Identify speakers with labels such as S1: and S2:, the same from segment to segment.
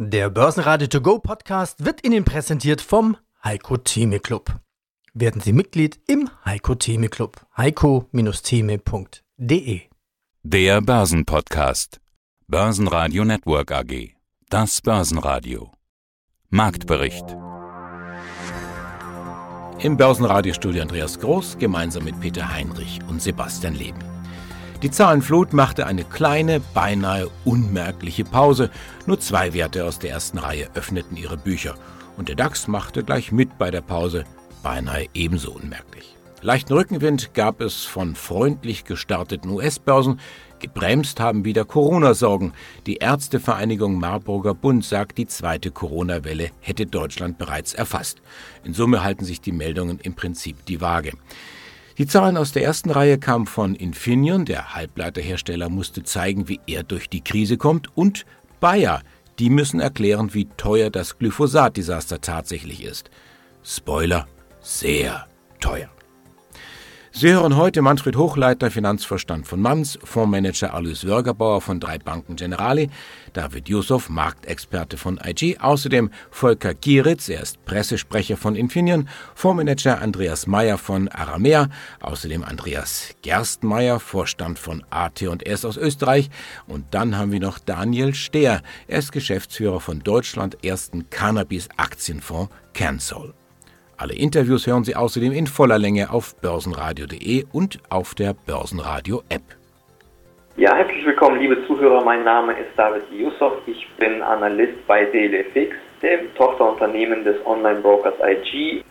S1: Der Börsenradio To Go Podcast wird Ihnen präsentiert vom Heiko Theme Club. Werden Sie Mitglied im Heiko Theme Club. heiko-theme.de
S2: Der Börsenpodcast. Börsenradio Network AG. Das Börsenradio. Marktbericht.
S3: Im Börsenradiostudio Andreas Groß gemeinsam mit Peter Heinrich und Sebastian Leben. Die Zahlenflut machte eine kleine, beinahe unmerkliche Pause. Nur zwei Werte aus der ersten Reihe öffneten ihre Bücher. Und der DAX machte gleich mit bei der Pause, beinahe ebenso unmerklich. Leichten Rückenwind gab es von freundlich gestarteten US-Börsen. Gebremst haben wieder Corona-Sorgen. Die Ärztevereinigung Marburger Bund sagt, die zweite Corona-Welle hätte Deutschland bereits erfasst. In Summe halten sich die Meldungen im Prinzip die Waage. Die Zahlen aus der ersten Reihe kamen von Infineon, der Halbleiterhersteller musste zeigen, wie er durch die Krise kommt, und Bayer, die müssen erklären, wie teuer das Glyphosat-Desaster tatsächlich ist. Spoiler, sehr teuer. Sie hören heute Manfred Hochleiter, Finanzvorstand von Manns, Fondsmanager Alois Wörgerbauer von drei Banken Generali, David Yusuf, Marktexperte von IG, außerdem Volker Gieritz, er ist Pressesprecher von Infineon, Fondsmanager Andreas Meyer von Aramea, außerdem Andreas Gerstmeier, Vorstand von AT&S aus Österreich und dann haben wir noch Daniel Stehr, er ist Geschäftsführer von Deutschland ersten Cannabis-Aktienfonds CanSol. Alle Interviews hören Sie außerdem in voller Länge auf börsenradio.de und auf der Börsenradio-App.
S4: Ja, herzlich willkommen, liebe Zuhörer. Mein Name ist David Yusuf. Ich bin Analyst bei DLFX, dem Tochterunternehmen des Online-Brokers IG.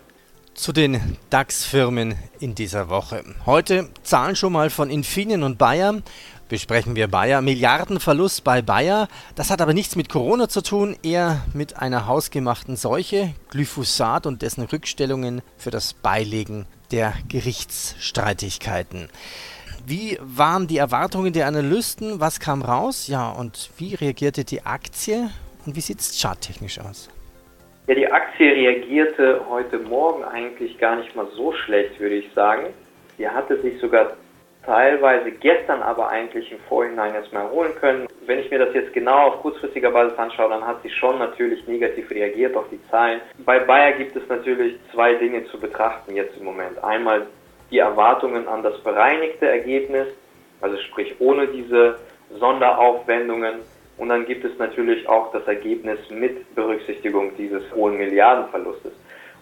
S1: Zu den DAX-Firmen in dieser Woche. Heute Zahlen schon mal von Infineon und Bayer besprechen wir Bayer. Milliardenverlust bei Bayer. Das hat aber nichts mit Corona zu tun, eher mit einer hausgemachten Seuche, Glyphosat und dessen Rückstellungen für das Beilegen der Gerichtsstreitigkeiten. Wie waren die Erwartungen der Analysten? Was kam raus? Ja, und wie reagierte die Aktie? Und wie sieht es charttechnisch aus?
S4: Ja, die Aktie reagierte heute Morgen eigentlich gar nicht mal so schlecht, würde ich sagen. Sie hatte sich sogar teilweise gestern aber eigentlich im Vorhinein erstmal erholen können. Wenn ich mir das jetzt genau auf kurzfristiger Basis anschaue, dann hat sie schon natürlich negativ reagiert auf die Zahlen. Bei Bayer gibt es natürlich zwei Dinge zu betrachten jetzt im Moment. Einmal die Erwartungen an das bereinigte Ergebnis, also sprich ohne diese Sonderaufwendungen. Und dann gibt es natürlich auch das Ergebnis mit Berücksichtigung dieses hohen Milliardenverlustes.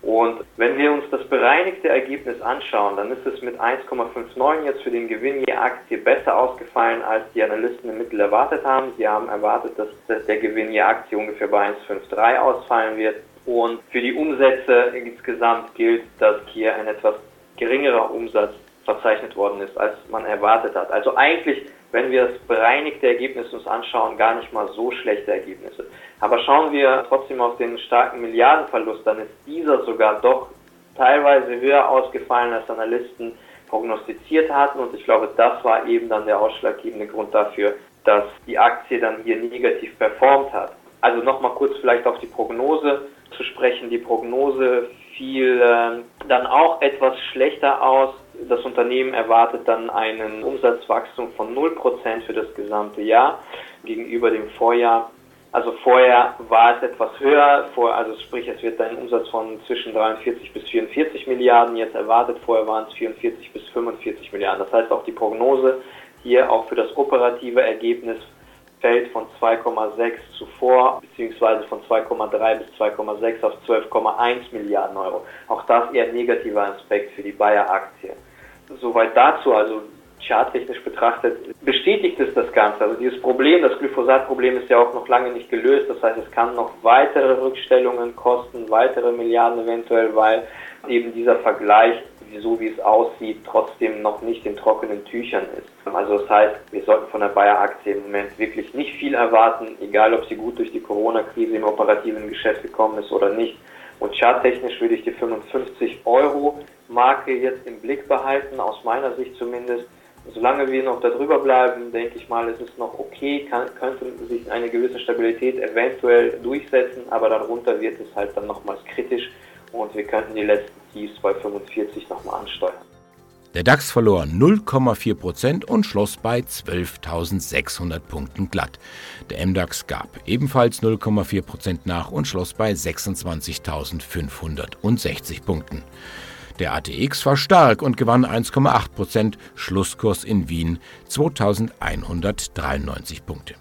S4: Und wenn wir uns das bereinigte Ergebnis anschauen, dann ist es mit 1,59 jetzt für den Gewinn je Aktie besser ausgefallen, als die Analysten im Mittel erwartet haben. Sie haben erwartet, dass der Gewinn je Aktie ungefähr bei 1,53 ausfallen wird. Und für die Umsätze insgesamt gilt, dass hier ein etwas geringerer Umsatz verzeichnet worden ist, als man erwartet hat. Also eigentlich wenn wir das bereinigte Ergebnis uns anschauen, gar nicht mal so schlechte Ergebnisse. Aber schauen wir trotzdem auf den starken Milliardenverlust, dann ist dieser sogar doch teilweise höher ausgefallen, als Analysten prognostiziert hatten. Und ich glaube, das war eben dann der ausschlaggebende Grund dafür, dass die Aktie dann hier negativ performt hat. Also nochmal kurz vielleicht auf die Prognose zu sprechen. Die Prognose fiel äh, dann auch etwas schlechter aus das Unternehmen erwartet dann einen Umsatzwachstum von 0% für das gesamte Jahr gegenüber dem Vorjahr. Also vorher war es etwas höher, vor, also sprich es wird ein Umsatz von zwischen 43 bis 44 Milliarden jetzt erwartet, vorher waren es 44 bis 45 Milliarden. Das heißt auch die Prognose hier auch für das operative Ergebnis fällt von 2,6 zuvor beziehungsweise von 2,3 bis 2,6 auf 12,1 Milliarden Euro. Auch das eher negativer Aspekt für die Bayer-Aktie. Soweit dazu, also charttechnisch betrachtet, bestätigt es das Ganze. Also dieses Problem, das Glyphosat-Problem ist ja auch noch lange nicht gelöst. Das heißt, es kann noch weitere Rückstellungen kosten, weitere Milliarden eventuell, weil eben dieser Vergleich, so wie es aussieht, trotzdem noch nicht in trockenen Tüchern ist. Also das heißt, wir sollten von der Bayer-Aktie im Moment wirklich nicht viel erwarten, egal ob sie gut durch die Corona-Krise im operativen Geschäft gekommen ist oder nicht. Und charttechnisch würde ich die 55 Euro Marke jetzt im Blick behalten, aus meiner Sicht zumindest. Solange wir noch darüber bleiben, denke ich mal, ist es noch okay, kann, könnte sich eine gewisse Stabilität eventuell durchsetzen, aber darunter wird es halt dann nochmals kritisch und wir könnten die letzten Bei 45 nochmal ansteuern.
S3: Der DAX verlor 0,4 Prozent und schloss bei 12.600 Punkten glatt. Der MDAX gab ebenfalls 0,4 Prozent nach und schloss bei 26.560 Punkten. Der ATX war stark und gewann 1,8 Prozent, Schlusskurs in Wien 2193 Punkte.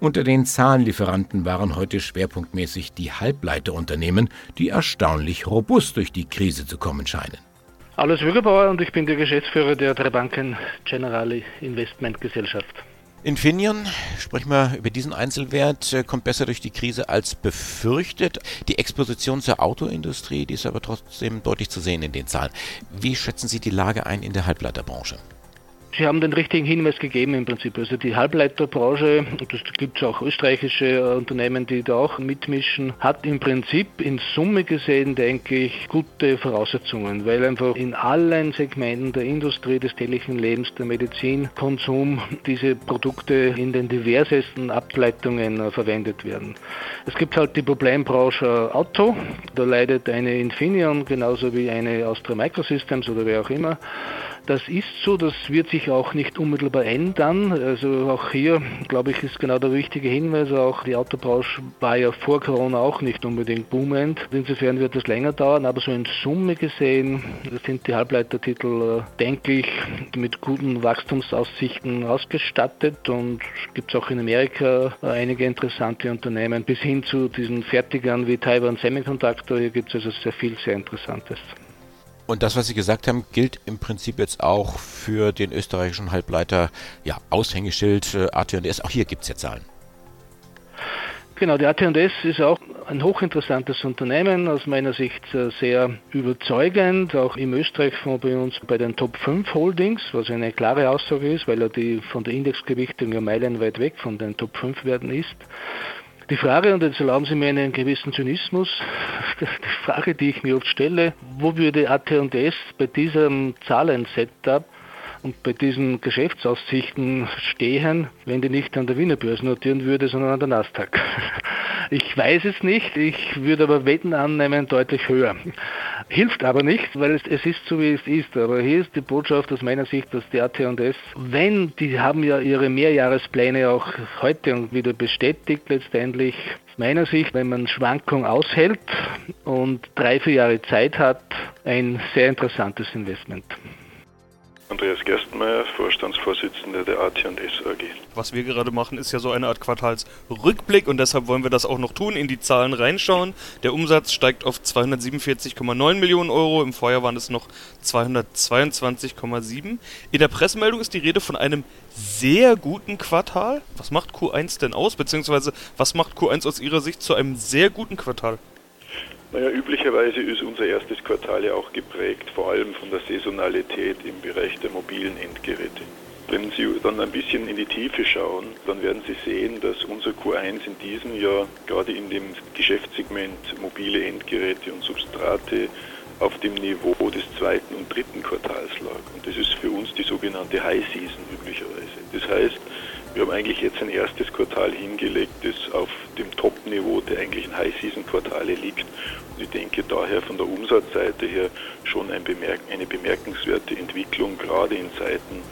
S3: Unter den Zahlenlieferanten waren heute schwerpunktmäßig die Halbleiterunternehmen, die erstaunlich robust durch die Krise zu kommen scheinen.
S5: Alles Würgebauer und ich bin der Geschäftsführer der drei Banken Generali Investment Gesellschaft.
S3: Infineon, sprechen wir über diesen Einzelwert, äh, kommt besser durch die Krise als befürchtet. Die Exposition zur Autoindustrie, die ist aber trotzdem deutlich zu sehen in den Zahlen. Wie schätzen Sie die Lage ein in der Halbleiterbranche?
S5: Sie haben den richtigen Hinweis gegeben im Prinzip. Also die Halbleiterbranche, das gibt es auch österreichische äh, Unternehmen, die da auch mitmischen, hat im Prinzip in Summe gesehen, denke ich, gute Voraussetzungen, weil einfach in allen Segmenten der Industrie, des täglichen Lebens, der Medizin, Konsum diese Produkte in den diversesten Ableitungen äh, verwendet werden. Es gibt halt die Problembranche Auto, da leidet eine Infineon genauso wie eine Austria Microsystems oder wer auch immer. Das ist so, das wird sich auch nicht unmittelbar ändern. Also auch hier, glaube ich, ist genau der richtige Hinweis. Auch die Autobranche war ja vor Corona auch nicht unbedingt boomend. Insofern wird das länger dauern, aber so in Summe gesehen sind die Halbleitertitel, äh, denke ich, mit guten Wachstumsaussichten ausgestattet und gibt es auch in Amerika äh, einige interessante Unternehmen bis hin zu diesen Fertigern wie Taiwan Semiconductor. Hier gibt es also sehr viel sehr Interessantes.
S3: Und das, was Sie gesagt haben, gilt im Prinzip jetzt auch für den österreichischen Halbleiter, ja, Aushängeschild äh, AT&S. Auch hier gibt es ja Zahlen.
S5: Genau, die AT&S ist auch ein hochinteressantes Unternehmen, aus meiner Sicht äh, sehr überzeugend, auch im Österreich-Fonds bei uns bei den Top 5 Holdings, was eine klare Aussage ist, weil er die von der Indexgewichtung ja meilenweit weg von den Top 5 Werten ist. Die Frage, und jetzt erlauben Sie mir einen gewissen Zynismus, die Frage, die ich mir oft stelle, wo würde AT&S bei diesem Zahlen-Setup und bei diesen Geschäftsaussichten stehen, wenn die nicht an der Wiener Börse notieren würde, sondern an der Nasdaq. Ich weiß es nicht, ich würde aber Wetten annehmen deutlich höher. Hilft aber nicht, weil es, es ist so, wie es ist. Aber hier ist die Botschaft aus meiner Sicht, dass die AT&S, wenn, die haben ja ihre Mehrjahrespläne auch heute wieder bestätigt letztendlich, aus meiner Sicht, wenn man Schwankung aushält und drei, vier Jahre Zeit hat, ein sehr interessantes Investment.
S6: Andreas Gerstenmeier, Vorstandsvorsitzender der AT&S AG.
S7: Was wir gerade machen, ist ja so eine Art Quartalsrückblick und deshalb wollen wir das auch noch tun, in die Zahlen reinschauen. Der Umsatz steigt auf 247,9 Millionen Euro, im Vorjahr waren es noch 222,7. In der Pressemeldung ist die Rede von einem sehr guten Quartal. Was macht Q1 denn aus, beziehungsweise was macht Q1 aus Ihrer Sicht zu einem sehr guten Quartal?
S6: Naja, üblicherweise ist unser erstes Quartal ja auch geprägt, vor allem von der Saisonalität im Bereich der mobilen Endgeräte. Wenn Sie dann ein bisschen in die Tiefe schauen, dann werden Sie sehen, dass unser Q1 in diesem Jahr gerade in dem Geschäftssegment mobile Endgeräte und Substrate auf dem Niveau des zweiten und dritten Quartals lag. Und das ist für uns die sogenannte High Season üblicherweise. Das heißt, wir haben eigentlich jetzt ein erstes Quartal hingelegt, das auf dem Top-Niveau der eigentlichen High-Season-Quartale liegt. Und ich denke daher von der Umsatzseite her schon ein bemerk eine bemerkenswerte Entwicklung, gerade in Zeiten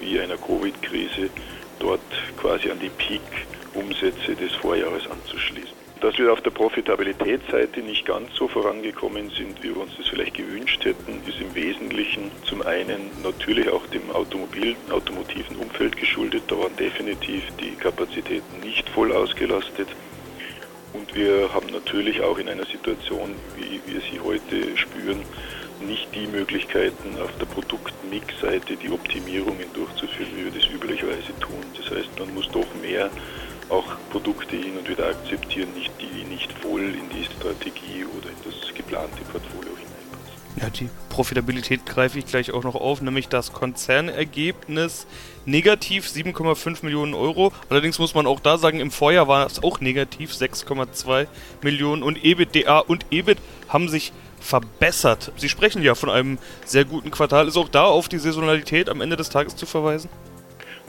S6: wie einer Covid-Krise, dort quasi an die Peak-Umsätze des Vorjahres anzuschließen. Dass wir auf der Profitabilitätsseite nicht ganz so vorangekommen sind, wie wir uns das vielleicht gewünscht hätten, ist im Wesentlichen zum einen natürlich auch dem Automobil, automotiven Umfeld geschuldet. Da waren definitiv die Kapazitäten nicht voll ausgelastet. Und wir haben natürlich auch in einer Situation, wie wir sie heute spüren, nicht die Möglichkeiten auf der Produktmix-Seite die Optimierungen durchzuführen, wie wir das üblicherweise tun. Das heißt, man muss doch mehr auch Produkte hin und wieder akzeptieren, nicht, die nicht voll in die Strategie oder in das geplante Portfolio hineinpassen.
S7: Ja, die Profitabilität greife ich gleich auch noch auf, nämlich das Konzernergebnis negativ 7,5 Millionen Euro. Allerdings muss man auch da sagen, im Vorjahr war es auch negativ 6,2 Millionen und EBITDA und EBIT haben sich verbessert. Sie sprechen ja von einem sehr guten Quartal. Ist auch da auf die Saisonalität am Ende des Tages zu verweisen?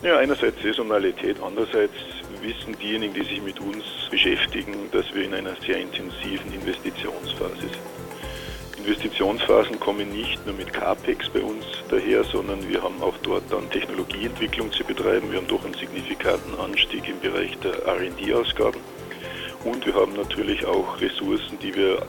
S6: Ja, einerseits Saisonalität, andererseits wissen diejenigen, die sich mit uns beschäftigen, dass wir in einer sehr intensiven Investitionsphase sind. In Investitionsphasen kommen nicht nur mit CAPEX bei uns daher, sondern wir haben auch dort dann Technologieentwicklung zu betreiben. Wir haben doch einen signifikanten Anstieg im Bereich der RD-Ausgaben. Und wir haben natürlich auch Ressourcen, die wir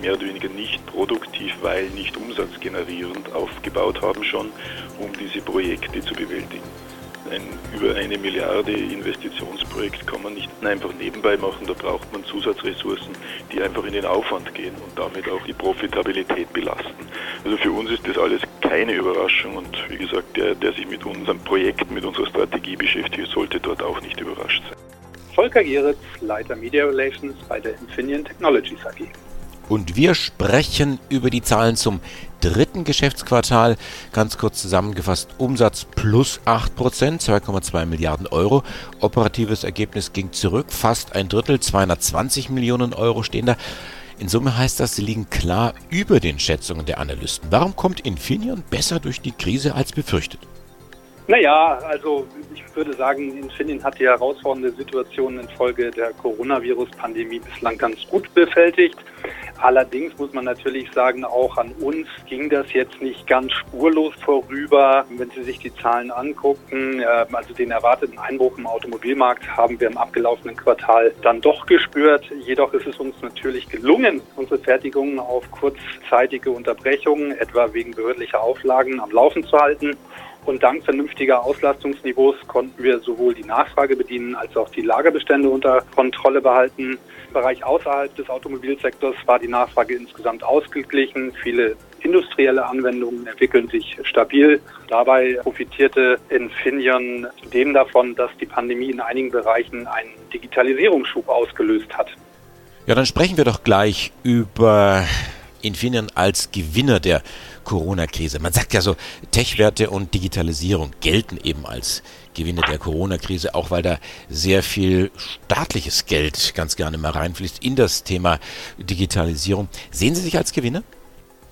S6: mehr oder weniger nicht produktiv, weil nicht umsatzgenerierend aufgebaut haben schon, um diese Projekte zu bewältigen. Ein über eine Milliarde Investitionsprojekt kann man nicht einfach nebenbei machen, da braucht man Zusatzressourcen, die einfach in den Aufwand gehen und damit auch die Profitabilität belasten. Also für uns ist das alles keine Überraschung und wie gesagt, der, der sich mit unserem Projekt, mit unserer Strategie beschäftigt, sollte dort auch nicht überrascht sein.
S8: Volker Geritz, Leiter Media Relations bei der Infineon Technologies AG.
S3: Und wir sprechen über die Zahlen zum dritten Geschäftsquartal. Ganz kurz zusammengefasst, Umsatz plus 8%, 2,2 Milliarden Euro. Operatives Ergebnis ging zurück, fast ein Drittel, 220 Millionen Euro stehen da. In Summe heißt das, sie liegen klar über den Schätzungen der Analysten. Warum kommt Infineon besser durch die Krise als befürchtet?
S8: Naja, also ich würde sagen, Infineon hat die herausfordernde Situation infolge der Coronavirus-Pandemie bislang ganz gut bewältigt. Allerdings muss man natürlich sagen, auch an uns ging das jetzt nicht ganz spurlos vorüber. Wenn Sie sich die Zahlen angucken, ähm, also den erwarteten Einbruch im Automobilmarkt haben wir im abgelaufenen Quartal dann doch gespürt. Jedoch ist es uns natürlich gelungen, unsere Fertigungen auf kurzzeitige Unterbrechungen, etwa wegen behördlicher Auflagen, am Laufen zu halten. Und dank vernünftiger Auslastungsniveaus konnten wir sowohl die Nachfrage bedienen als auch die Lagerbestände unter Kontrolle behalten. Im Bereich außerhalb des Automobilsektors war die Nachfrage insgesamt ausgeglichen. Viele industrielle Anwendungen entwickeln sich stabil. Dabei profitierte Infineon zudem davon, dass die Pandemie in einigen Bereichen einen Digitalisierungsschub ausgelöst hat.
S3: Ja, dann sprechen wir doch gleich über Infineon als Gewinner der Corona-Krise. Man sagt ja so, Tech-Werte und Digitalisierung gelten eben als Gewinner der Corona-Krise, auch weil da sehr viel staatliches Geld ganz gerne mal reinfließt in das Thema Digitalisierung. Sehen Sie sich als Gewinner?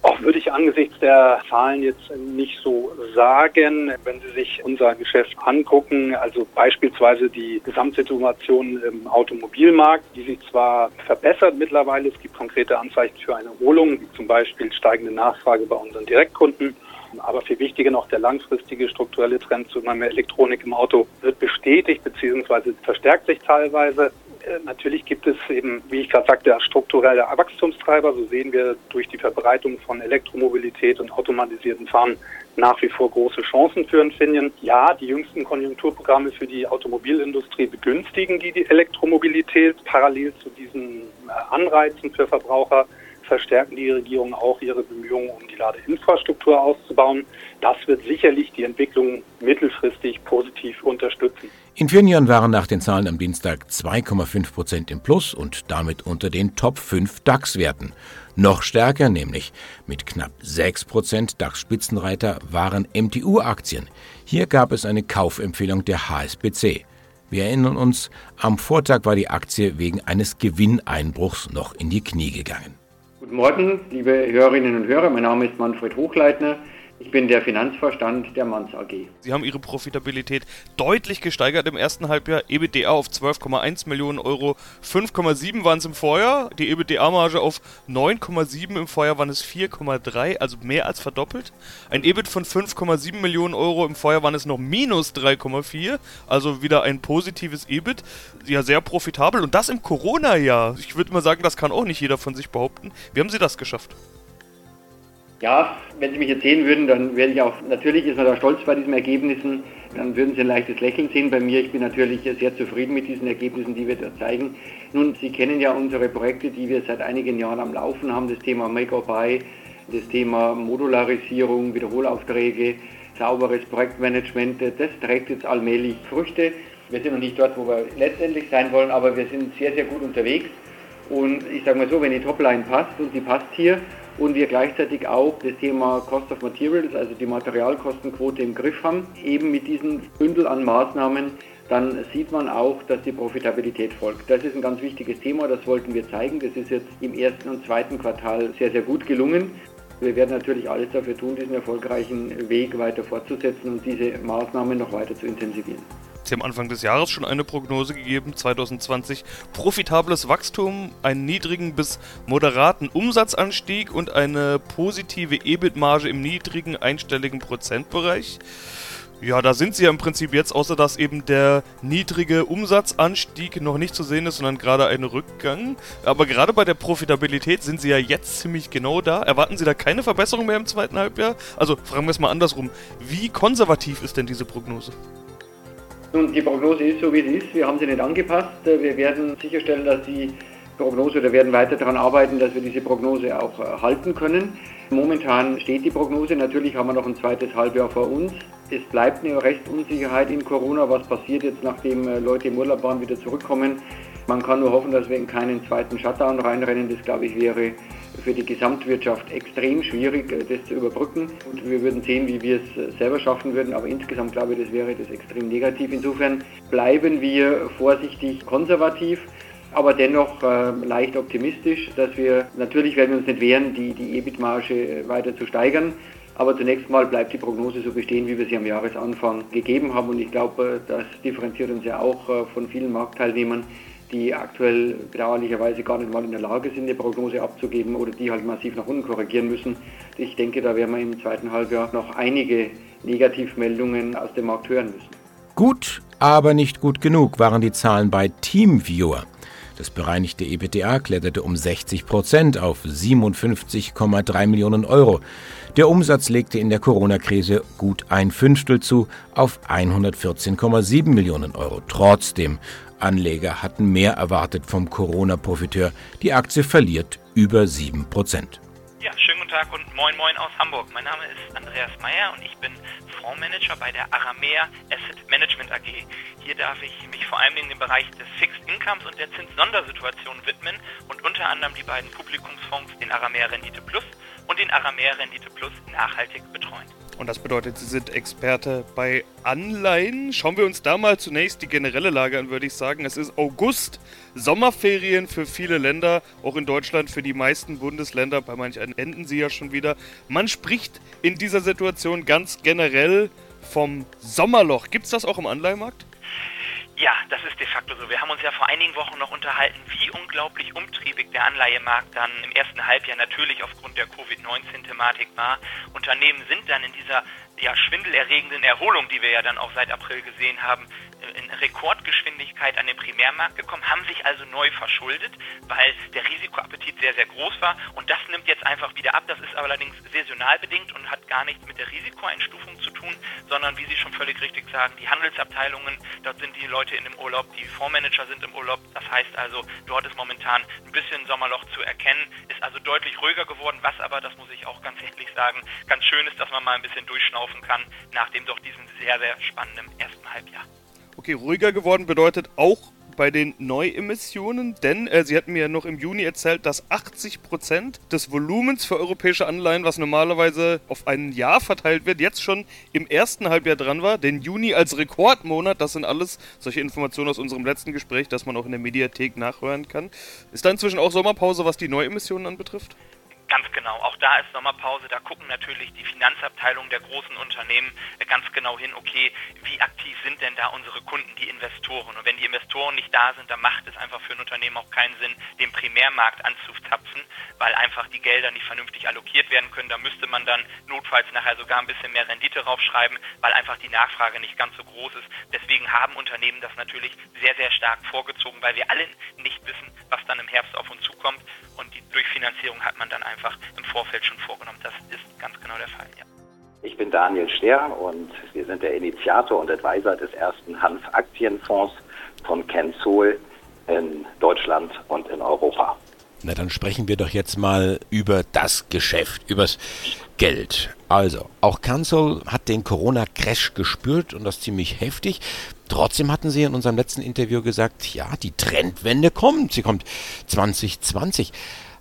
S8: Auch würde ich angesichts der Zahlen jetzt nicht so sagen. Wenn Sie sich unser Geschäft angucken, also beispielsweise die Gesamtsituation im Automobilmarkt, die sich zwar verbessert mittlerweile, es gibt konkrete Anzeichen für eine Erholung, wie zum Beispiel steigende Nachfrage bei unseren Direktkunden. Aber viel wichtiger noch der langfristige strukturelle Trend zu mehr Elektronik im Auto wird bestätigt bzw. verstärkt sich teilweise. Äh, natürlich gibt es eben, wie ich gerade sagte, strukturelle Wachstumstreiber. So sehen wir durch die Verbreitung von Elektromobilität und automatisierten Fahren nach wie vor große Chancen für Infineon. Ja, die jüngsten Konjunkturprogramme für die Automobilindustrie begünstigen die, Elektromobilität. Parallel zu diesen äh, Anreizen für Verbraucher verstärken die Regierungen auch ihre Bemühungen, um die Ladeinfrastruktur auszubauen. Das wird sicherlich die Entwicklung mittelfristig positiv unterstützen.
S3: Infineon waren nach den Zahlen am Dienstag 2,5 Prozent im Plus und damit unter den Top 5 DAX-Werten. Noch stärker, nämlich mit knapp 6 Prozent DAX-Spitzenreiter waren MTU-Aktien. Hier gab es eine Kaufempfehlung der HSBC. Wir erinnern uns, am Vortag war die Aktie wegen eines Gewinneinbruchs noch in die Knie gegangen.
S9: Guten Morgen, liebe Hörerinnen und Hörer. Mein Name ist Manfred Hochleitner. Ich bin der Finanzvorstand der Manns AG.
S7: Sie haben Ihre Profitabilität deutlich gesteigert im ersten Halbjahr. EBITDA auf 12,1 Millionen Euro, 5,7 waren es im Vorjahr. Die EBITDA-Marge auf 9,7 im Vorjahr waren es 4,3, also mehr als verdoppelt. Ein EBIT von 5,7 Millionen Euro, im Vorjahr waren es noch minus 3,4, also wieder ein positives EBIT. Ja, sehr profitabel und das im Corona-Jahr. Ich würde mal sagen, das kann auch nicht jeder von sich behaupten. Wie haben Sie das geschafft?
S9: Ja, wenn Sie mich jetzt sehen würden, dann werde ich auch, natürlich ist man da stolz bei diesen Ergebnissen, dann würden Sie ein leichtes Lächeln sehen bei mir. Ich bin natürlich sehr zufrieden mit diesen Ergebnissen, die wir da zeigen. Nun, Sie kennen ja unsere Projekte, die wir seit einigen Jahren am Laufen haben, das Thema Make or Buy, das Thema Modularisierung, Wiederholaufträge, sauberes Projektmanagement, das trägt jetzt allmählich Früchte. Wir sind noch nicht dort, wo wir letztendlich sein wollen, aber wir sind sehr, sehr gut unterwegs. Und ich sage mal so, wenn die Topline passt und die passt hier und wir gleichzeitig auch das Thema Cost of Materials, also die Materialkostenquote im Griff haben, eben mit diesem Bündel an Maßnahmen, dann sieht man auch, dass die Profitabilität folgt. Das ist ein ganz wichtiges Thema, das wollten wir zeigen. Das ist jetzt im ersten und zweiten Quartal sehr, sehr gut gelungen. Wir werden natürlich alles dafür tun, diesen erfolgreichen Weg weiter fortzusetzen und diese Maßnahmen noch weiter zu intensivieren.
S7: Sie haben Anfang des Jahres schon eine Prognose gegeben, 2020 profitables Wachstum, einen niedrigen bis moderaten Umsatzanstieg und eine positive EBIT-Marge im niedrigen einstelligen Prozentbereich. Ja, da sind sie ja im Prinzip jetzt, außer dass eben der niedrige Umsatzanstieg noch nicht zu sehen ist, sondern gerade ein Rückgang. Aber gerade bei der Profitabilität sind sie ja jetzt ziemlich genau da. Erwarten Sie da keine Verbesserung mehr im zweiten Halbjahr? Also fragen wir es mal andersrum. Wie konservativ ist denn diese Prognose?
S9: Nun, die Prognose ist so, wie sie ist. Wir haben sie nicht angepasst. Wir werden sicherstellen, dass die Prognose oder werden weiter daran arbeiten, dass wir diese Prognose auch äh, halten können. Momentan steht die Prognose. Natürlich haben wir noch ein zweites Halbjahr vor uns. Es bleibt eine Restunsicherheit in Corona. Was passiert jetzt, nachdem äh, Leute im Urlaub waren, wieder zurückkommen? Man kann nur hoffen, dass wir in keinen zweiten Shutdown reinrennen. Das, glaube ich, wäre für die Gesamtwirtschaft extrem schwierig, äh, das zu überbrücken. Und wir würden sehen, wie wir es selber schaffen würden. Aber insgesamt glaube ich, das wäre das extrem negativ. Insofern bleiben wir vorsichtig konservativ aber dennoch äh, leicht optimistisch, dass wir, natürlich werden wir uns nicht wehren, die, die EBIT-Marge äh, weiter zu steigern. Aber zunächst mal bleibt die Prognose so bestehen, wie wir sie am Jahresanfang gegeben haben. Und ich glaube, das differenziert uns ja auch äh, von vielen Marktteilnehmern, die aktuell bedauerlicherweise gar nicht mal in der Lage sind, eine Prognose abzugeben oder die halt massiv nach unten korrigieren müssen. Ich denke, da werden wir im zweiten Halbjahr noch einige Negativmeldungen aus dem Markt hören müssen.
S3: Gut, aber nicht gut genug waren die Zahlen bei Teamviewer. Das bereinigte EBITDA kletterte um 60 Prozent auf 57,3 Millionen Euro. Der Umsatz legte in der Corona-Krise gut ein Fünftel zu auf 114,7 Millionen Euro. Trotzdem, Anleger hatten mehr erwartet vom Corona-Profiteur. Die Aktie verliert über 7 Prozent.
S10: Ja, schönen guten Tag und moin moin aus Hamburg. Mein Name ist Andreas Meyer und ich bin Fondsmanager bei der Aramea Asset Management AG. Hier darf ich mich vor allem dem Bereich des Fixed Incomes und der Zinssondersituation widmen und unter anderem die beiden Publikumsfonds, den Aramea Rendite Plus und den Aramea Rendite Plus nachhaltig betreuen.
S7: Und das bedeutet, Sie sind Experte bei Anleihen. Schauen wir uns da mal zunächst die generelle Lage an, würde ich sagen. Es ist August, Sommerferien für viele Länder, auch in Deutschland für die meisten Bundesländer. Bei manchen enden sie ja schon wieder. Man spricht in dieser Situation ganz generell vom Sommerloch. Gibt es das auch im Anleihenmarkt?
S10: Ja, das ist de facto so. Wir haben uns ja vor einigen Wochen noch unterhalten, wie unglaublich umtriebig der Anleihemarkt dann im ersten Halbjahr natürlich aufgrund der Covid-19-Thematik war. Unternehmen sind dann in dieser ja, schwindelerregenden Erholung, die wir ja dann auch seit April gesehen haben, in Rekordgeschwindigkeit an den Primärmarkt gekommen, haben sich also neu verschuldet, weil der Risikoappetit sehr, sehr groß war. Und das nimmt jetzt einfach wieder ab. Das ist allerdings saisonal bedingt und hat gar nichts mit der Risikoeinstufung zu tun, sondern wie Sie schon völlig richtig sagen, die Handelsabteilungen, dort sind die Leute in dem Urlaub, die Fondsmanager sind im Urlaub. Das heißt also, dort ist momentan ein bisschen Sommerloch zu erkennen, ist also deutlich ruhiger geworden, was aber, das muss ich auch ganz ehrlich sagen, ganz schön ist, dass man mal ein bisschen durchschnaufen kann nach dem doch diesem sehr, sehr spannenden ersten Halbjahr.
S7: Okay, ruhiger geworden bedeutet auch bei den Neuemissionen, denn äh, Sie hatten mir ja noch im Juni erzählt, dass 80% des Volumens für europäische Anleihen, was normalerweise auf ein Jahr verteilt wird, jetzt schon im ersten Halbjahr dran war. Den Juni als Rekordmonat, das sind alles solche Informationen aus unserem letzten Gespräch, das man auch in der Mediathek nachhören kann. Ist da inzwischen auch Sommerpause, was die Neuemissionen anbetrifft?
S10: Ganz genau. Auch da ist Sommerpause. Da gucken natürlich die Finanzabteilungen der großen Unternehmen ganz genau hin, okay, wie aktiv sind denn da unsere Kunden, die Investoren? Und wenn die Investoren nicht da sind, dann macht es einfach für ein Unternehmen auch keinen Sinn, den Primärmarkt anzuzapfen, weil einfach die Gelder nicht vernünftig allokiert werden können. Da müsste man dann notfalls nachher sogar ein bisschen mehr Rendite raufschreiben, weil einfach die Nachfrage nicht ganz so groß ist. Deswegen haben Unternehmen das natürlich sehr, sehr stark vorgezogen, weil wir alle nicht wissen, was dann im Herbst auf uns zukommt. Und die Durchfinanzierung hat man dann einfach im Vorfeld schon vorgenommen. Das ist ganz genau der Fall, ja.
S11: Ich bin Daniel Stehr und wir sind der Initiator und Advisor des ersten Hanf-Aktienfonds von Ken Sohl in Deutschland und in Europa.
S3: Na, dann sprechen wir doch jetzt mal über das Geschäft, übers Geld. Also, auch Cancel hat den Corona-Crash gespürt und das ziemlich heftig. Trotzdem hatten Sie in unserem letzten Interview gesagt, ja, die Trendwende kommt. Sie kommt 2020.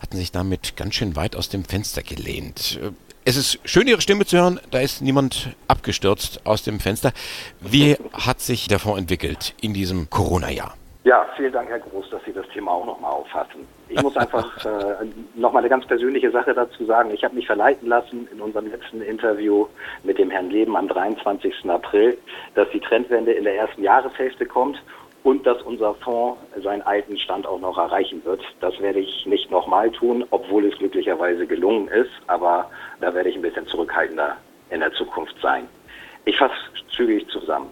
S3: Hatten sich damit ganz schön weit aus dem Fenster gelehnt. Es ist schön, Ihre Stimme zu hören. Da ist niemand abgestürzt aus dem Fenster. Wie hat sich der Fonds entwickelt in diesem Corona-Jahr?
S11: Ja, vielen Dank, Herr Groß, dass Sie das Thema auch nochmal auffassen. ich muss einfach äh, nochmal eine ganz persönliche Sache dazu sagen. Ich habe mich verleiten lassen in unserem letzten Interview mit dem Herrn Leben am 23. April, dass die Trendwende in der ersten Jahreshälfte kommt und dass unser Fonds seinen alten Stand auch noch erreichen wird. Das werde ich nicht nochmal tun, obwohl es glücklicherweise gelungen ist, aber da werde ich ein bisschen zurückhaltender in der Zukunft sein. Ich fasse zügig zusammen.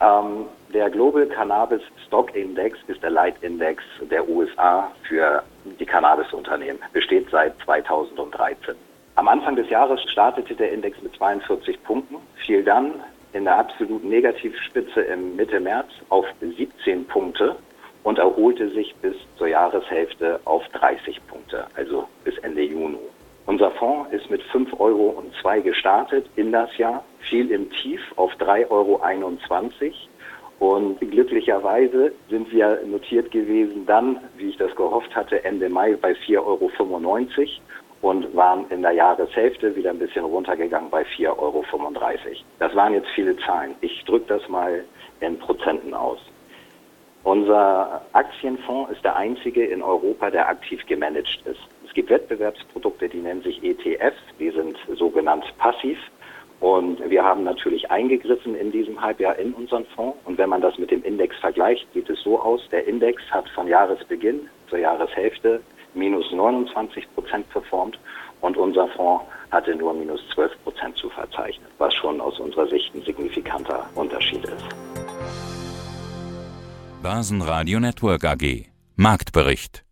S11: Ähm, der Global Cannabis Stock Index ist der Leitindex der USA für die Cannabis-Unternehmen, besteht seit 2013. Am Anfang des Jahres startete der Index mit 42 Punkten, fiel dann in der absoluten Negativspitze im Mitte März auf 17 Punkte und erholte sich bis zur Jahreshälfte auf 30 Punkte, also bis Ende Juni. Unser Fonds ist mit 5,02 Euro gestartet in das Jahr, fiel im Tief auf 3,21 Euro und glücklicherweise sind wir notiert gewesen dann, wie ich das gehofft hatte, Ende Mai bei 4,95 Euro und waren in der Jahreshälfte wieder ein bisschen runtergegangen bei 4,35 Euro. Das waren jetzt viele Zahlen. Ich drücke das mal in Prozenten aus. Unser Aktienfonds ist der einzige in Europa, der aktiv gemanagt ist. Es gibt Wettbewerbsprodukte, die nennen sich ETFs, die sind sogenannt passiv. Und wir haben natürlich eingegriffen in diesem Halbjahr in unseren Fonds. Und wenn man das mit dem Index vergleicht, sieht es so aus, der Index hat von Jahresbeginn zur Jahreshälfte minus 29 Prozent performt und unser Fonds hatte nur minus 12 Prozent zu verzeichnen, was schon aus unserer Sicht ein signifikanter Unterschied ist.
S2: Börsenradio Network AG Marktbericht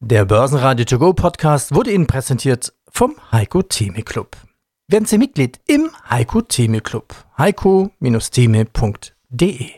S1: Der Börsenradio To Go Podcast wurde Ihnen präsentiert vom Heiko Theme Club. Werden Sie Mitglied im Heiko Theme Club. heiko-theme.de